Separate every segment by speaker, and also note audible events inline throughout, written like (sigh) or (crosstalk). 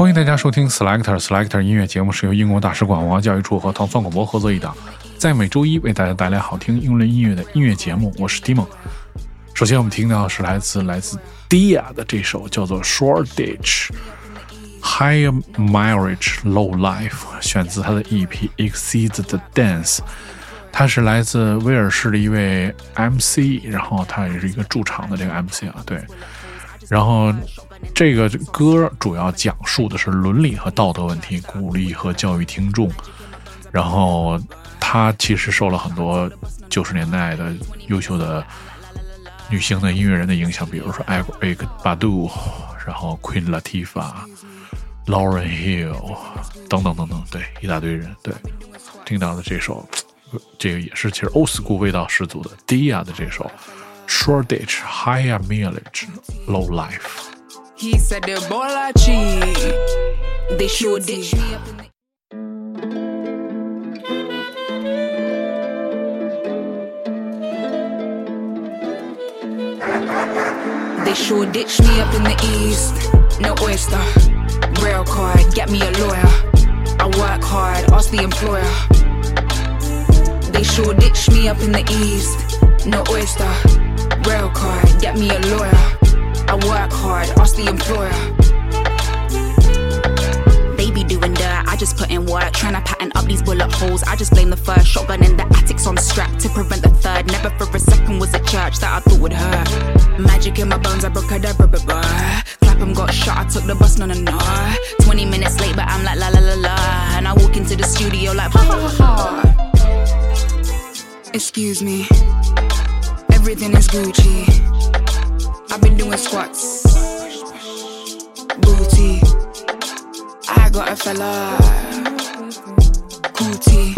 Speaker 1: 欢迎大家收听 Selector Selector 音乐节目，是由英国大使馆文化教育处和唐宋广播合作一档，在每周一为大家带来好听英伦音乐的音乐节目。我是 Tim。首先，我们听到是来自来自 Dia 的这首叫做 Short Ditch High Marriage Low Life，选自他的 EP Exceed the Dance。他是来自威尔士的一位 MC，然后他也是一个驻场的这个 MC 啊，对。然后这个歌主要讲述的是伦理和道德问题，鼓励和教育听众。然后他其实受了很多九十年代的优秀的女性的音乐人的影响，比如说 Eric Badu，然后 Queen Latifah、Lauren Hill 等等等等，对，一大堆人。对，听到的这首。这个也是其实 old school 味道十足的 Dia 的这首 Shoreditch Higher Mileage Low Life。
Speaker 2: He said the ball I cheat. They in the They sure ditch me up in the east. No oyster. Rail card, get me a lawyer. I work hard, ask the employer. They sure ditch me up in the east. No oyster. Rail card, get me a lawyer. I work hard, ask the employer. They be doing dirt, I just put in work. Trying to pattern up these bullet holes. I just blame the first shotgun in the attics on strap to prevent the third. Never for a second was a church that I thought would hurt. Magic in my bones, I broke a blah Clapham got shot, I took the bus, no, no, no. 20 minutes late, but I'm like la la la la. And I walk into the studio like ha ha ha. Excuse me, everything is Gucci. I've been doing squats, booty. I got a fella, cootie.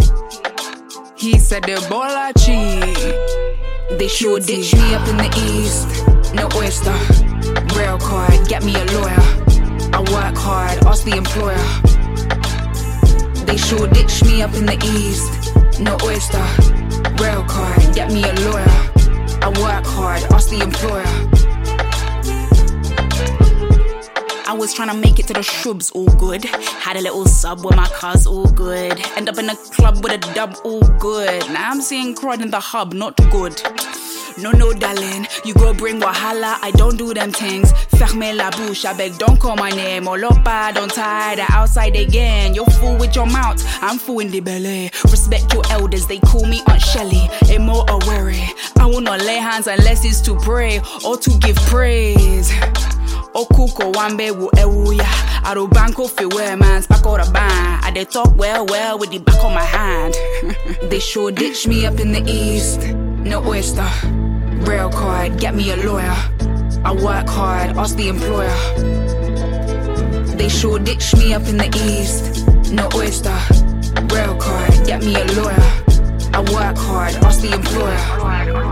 Speaker 2: He said the ball I cheat. They sure ditch me up in the east. No oyster, rail card, get me a lawyer. I work hard, ask the employer. They sure ditch me up in the east. No oyster, rail card, get me a lawyer. I work hard, ask the employer. Was trying to make it to the shrubs, all good. Had a little sub with my cars, all good. End up in a club with a dub, all good. Now I'm seeing crud in the hub, not good. No, no, darling, you go bring wahala. I don't do them things. Ferme la bouche, I beg, don't call my name. Olopa, don't tie the outside again. You're fool with your mouth, I'm fool in the belly. Respect your elders, they call me Aunt Shelly. Emo or worry. I will not lay hands unless it's to pray or to give praise. Okuko wambe wu ewuya. Aro banko fi wear or the band. I they talk well, well with the back of my hand. (laughs) they sure ditch me up in the east. No oyster. Rail card, get me a lawyer. I work hard, ask the employer. They sure ditch me up in the east. No oyster. Rail card, get me a lawyer. I work hard, ask the employer.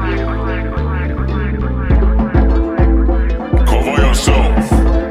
Speaker 3: Yourself.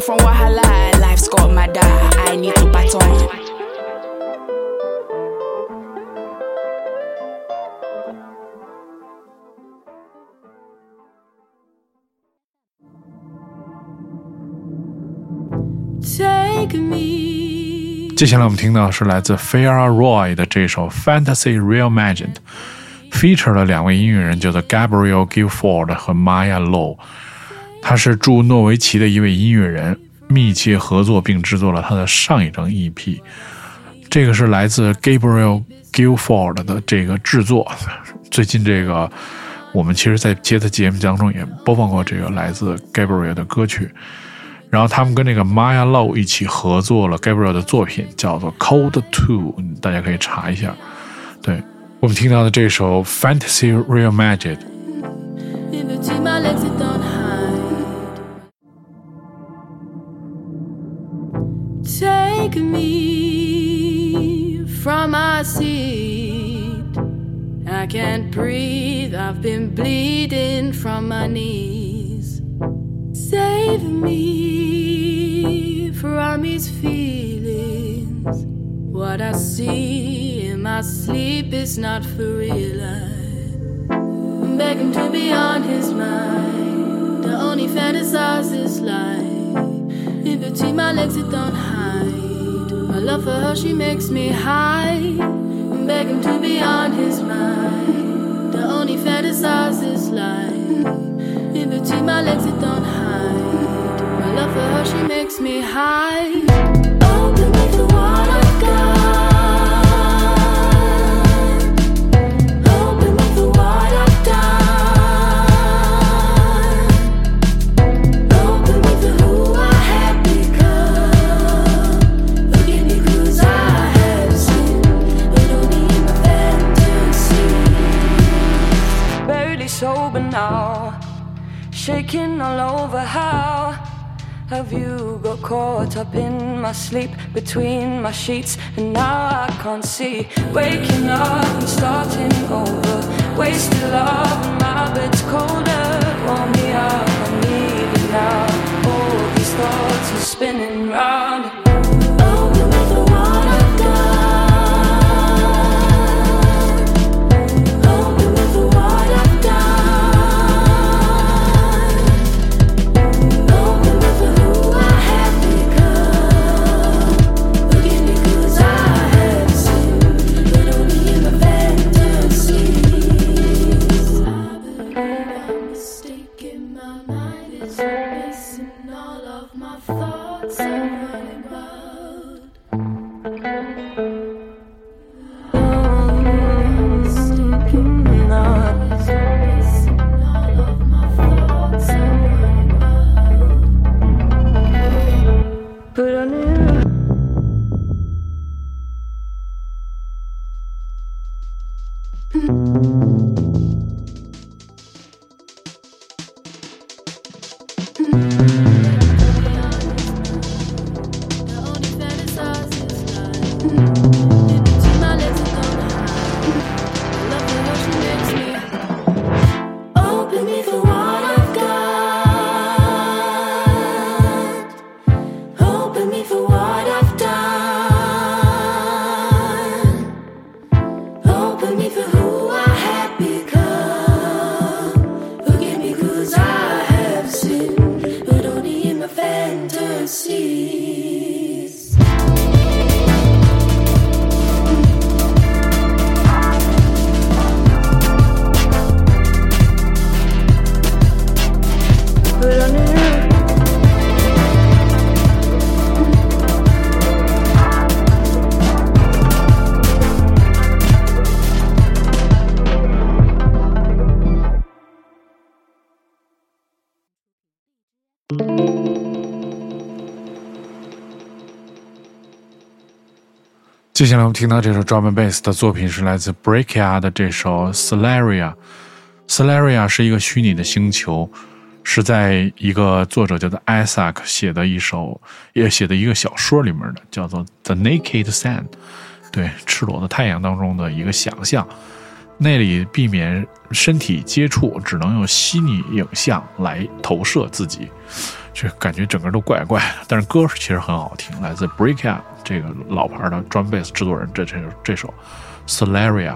Speaker 2: from Wahala, life's got madder. I need to baton.
Speaker 4: Take me
Speaker 1: 接下来我们听到是来自 Freya Roy 的这首《Fantasy Reimagined》，feature 了两位音乐人，叫做 Gabriel Gifford 和 Maya Low。他是驻诺维奇的一位音乐人，密切合作并制作了他的上一张 EP。这个是来自 Gabriel Guilford 的这个制作。最近这个我们其实在接的节目当中也播放过这个来自 Gabriel 的歌曲。然后他们跟那个 Maya Low 一起合作了 Gabriel 的作品，叫做 Cold Two，大家可以查一下。对我们听到的这首 Fantasy Reimagined。
Speaker 4: Take me from my seat. I can't breathe, I've been bleeding from my knees. Save me from these feelings. What I see in my sleep is not for real. I'm begging to be on his mind. The only fantasize is life. In between my legs, it don't hide. Love for her, she makes me high. I'm begging to be on his mind. The only fantasize is life. In between my legs, it don't hide. My love for her, she makes me high. Have
Speaker 5: you got caught up in my sleep between my sheets? And now I can't see. Waking up and starting over. Wasted love and my bed's colder. Warm me up I need it now. All these thoughts are spinning round
Speaker 4: running
Speaker 5: ti.
Speaker 1: 接下来我们听到这首 drum and bass 的作品是来自 Breakia 的这首 Solaria。Solaria 是一个虚拟的星球，是在一个作者叫做 Isaac 写的一首，也写的一个小说里面的，叫做 The Naked Sun，对，赤裸的太阳当中的一个想象。那里避免身体接触，只能用虚拟影像来投射自己，就感觉整个都怪怪的。但是歌其实很好听，来自 Breakout 这个老牌的 drum bass 制作人，这这这首 Solaria。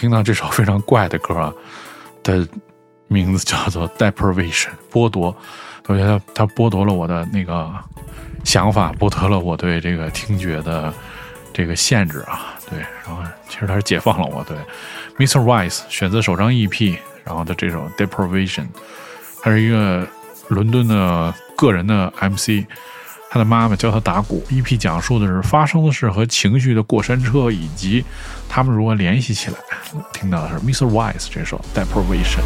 Speaker 6: 听到这首非常怪的歌啊，的名字叫做《Deprivation》，剥夺。我觉得它剥夺了我的那个想法，剥夺了我对这个听觉的这个限制啊。对，然后其实它是解放了我。对，Mr. Wise 选择首张 EP，然后的这首《Deprivation》，他是一个伦敦的个人的 MC。他的妈妈教他打鼓。B.P. 讲述的是发生的事和情绪的过山车，以及他们如何联系起来。听到的是 Mr. Wise 这首《Deprivation》。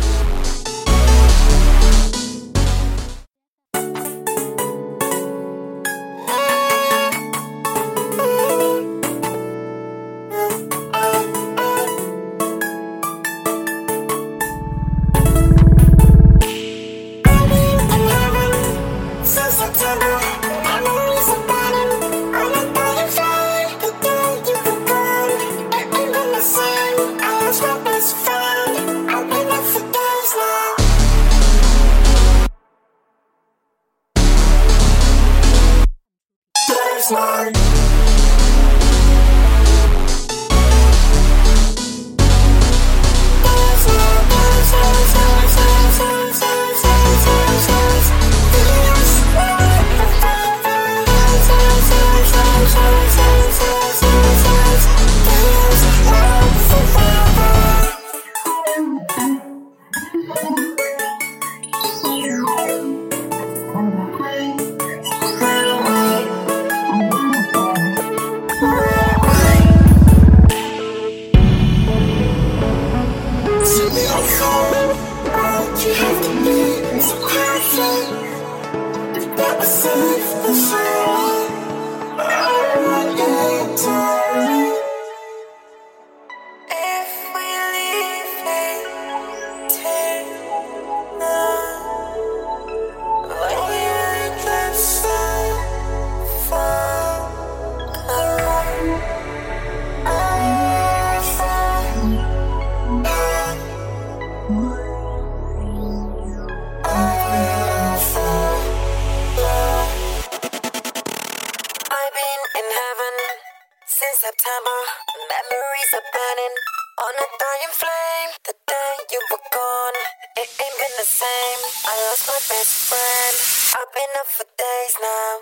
Speaker 7: I've been up for days now.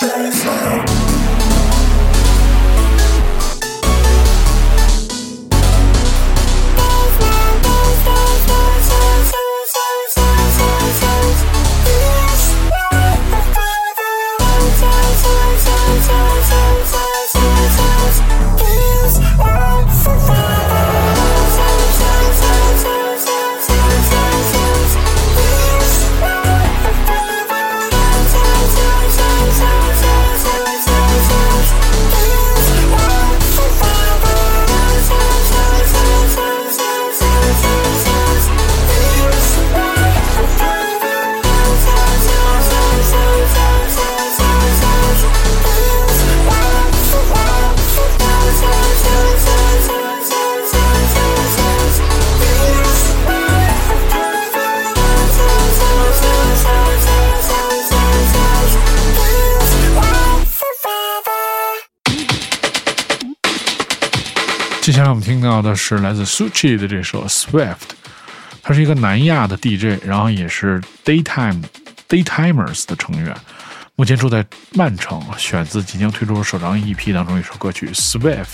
Speaker 1: Days now. 下来我们听到的是来自 Suchi 的这首 Swift，他是一个南亚的 DJ，然后也是 Daytime Daytimers 的成员，目前住在曼城，选自即将推出的首张 EP 当中一首歌曲 Swift。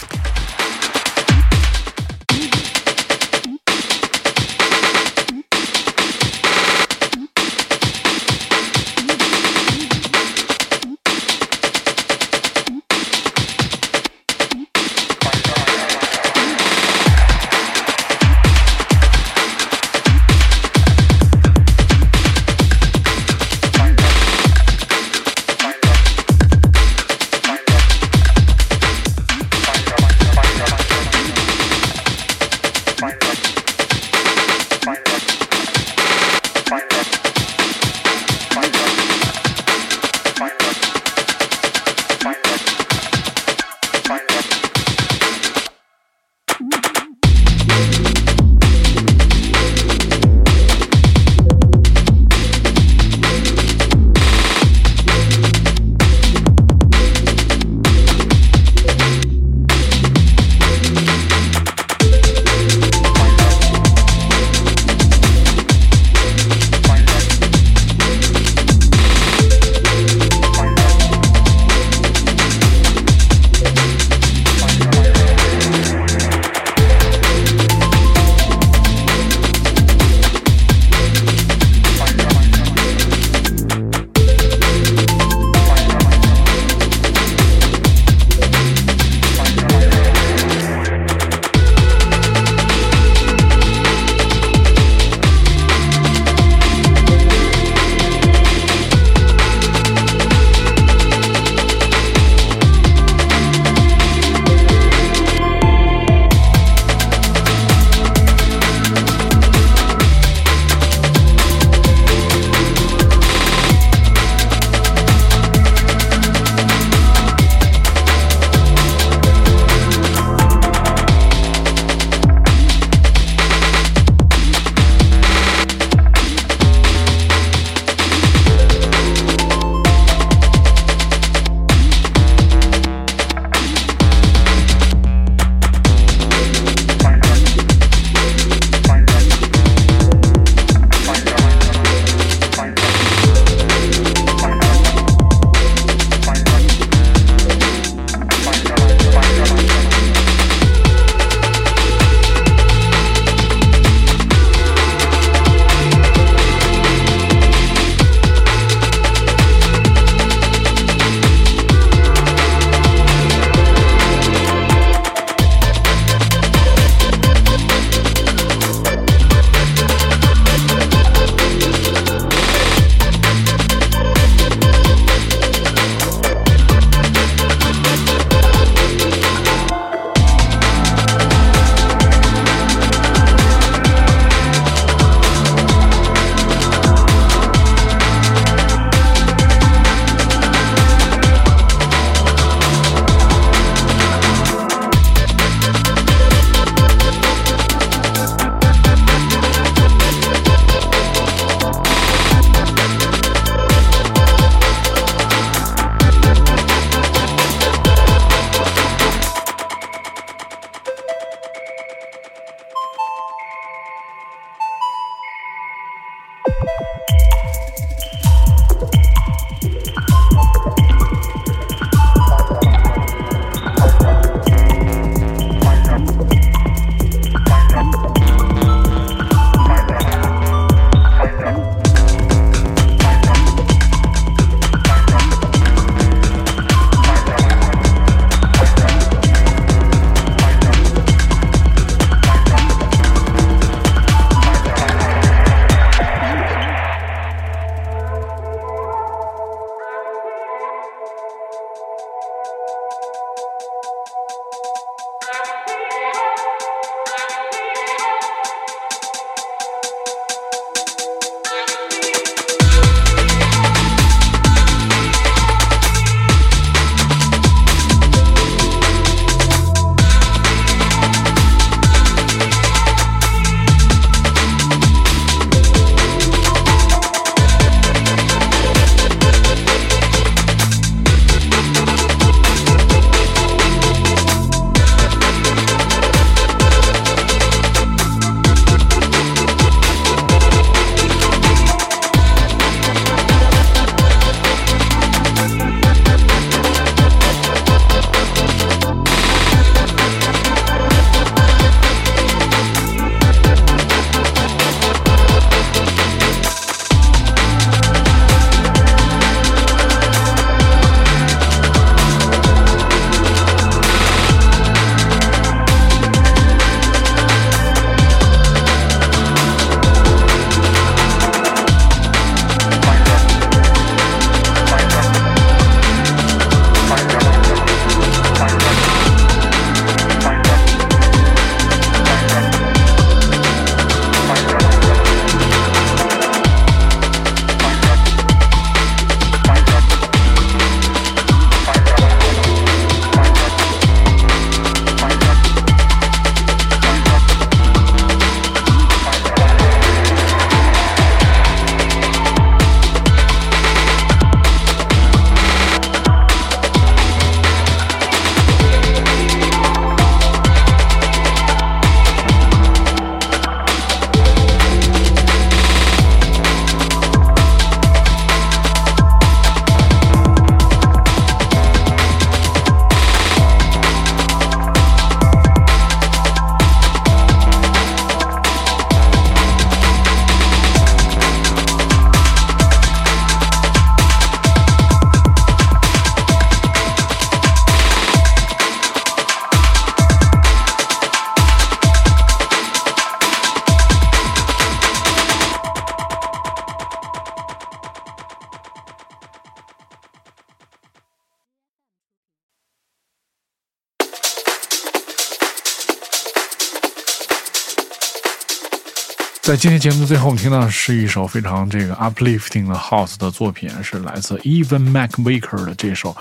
Speaker 1: 在今天节目的最后，我们听到是一首非常这个 uplifting 的 house 的作品，是来自 Even MacVicker 的这首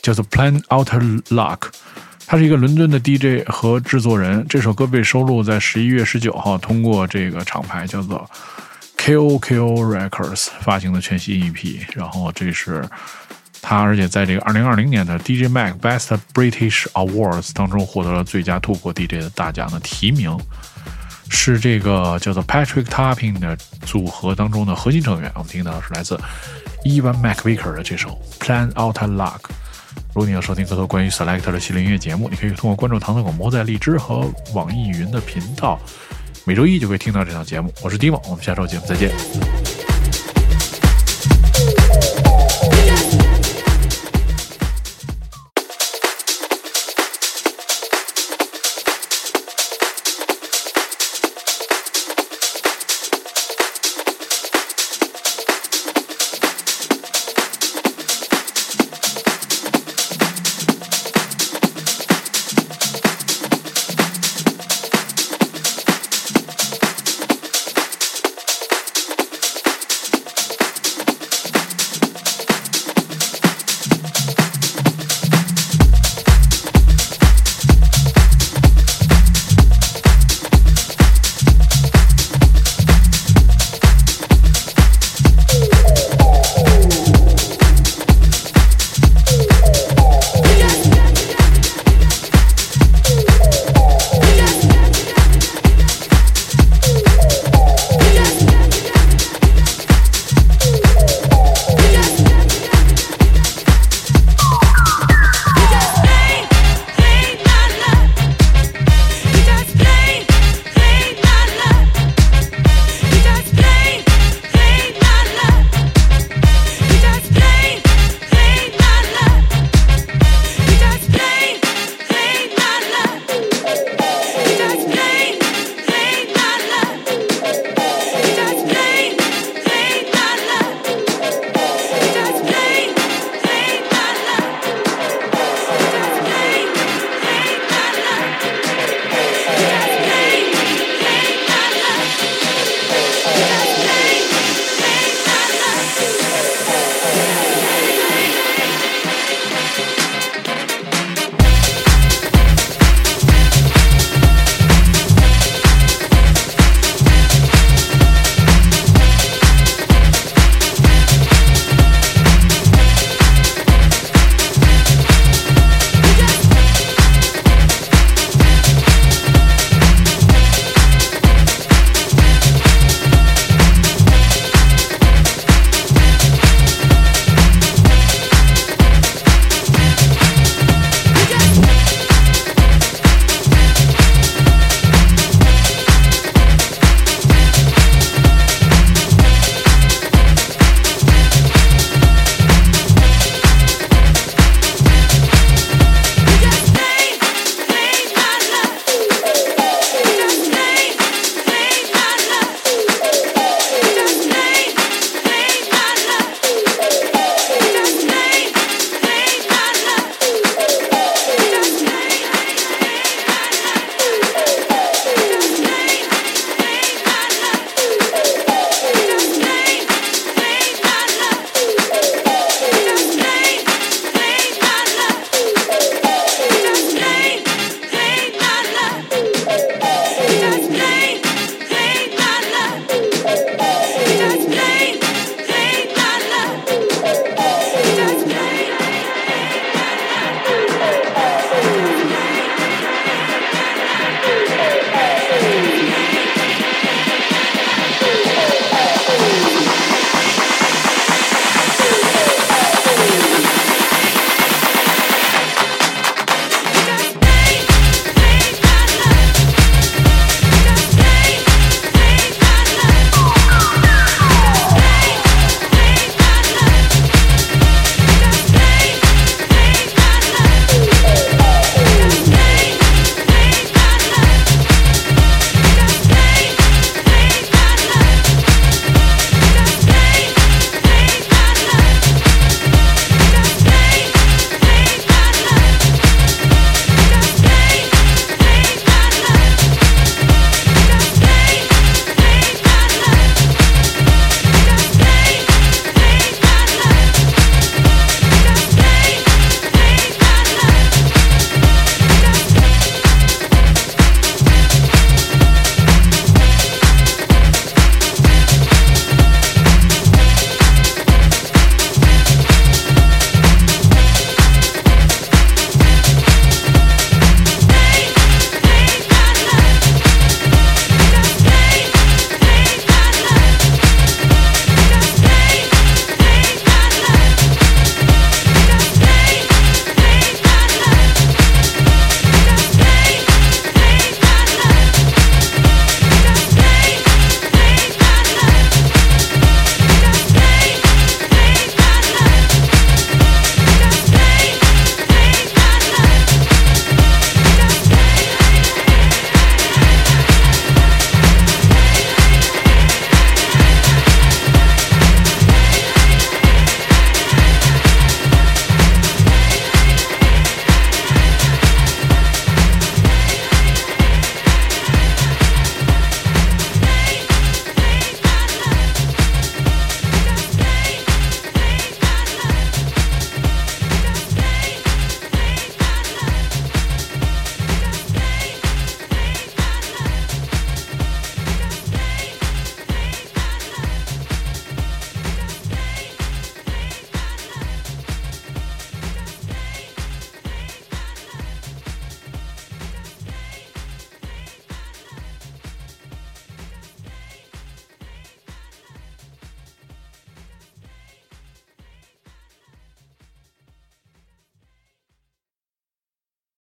Speaker 1: 叫做《Plan Outer Luck》。他是一个伦敦的 DJ 和制作人。这首歌被收录在十一月十九号通过这个厂牌叫做 KOKO Records 发行的全新 EP。然后这是他，而且在这个二零二零年的 DJ Mag Best British Awards 当中获得了最佳突破 DJ 的大奖的提名。是这个叫做 Patrick Topping 的组合当中的核心成员。我们听到的是来自 Evan MacVicker 的这首 Plan Out a Luck。如果你要收听更多关于 Selector 的系列音乐节目，你可以通过关注唐僧广播在荔枝和网易云的频道，每周一就可以听到这档节目。我是 Dimo，我们下周节目再见。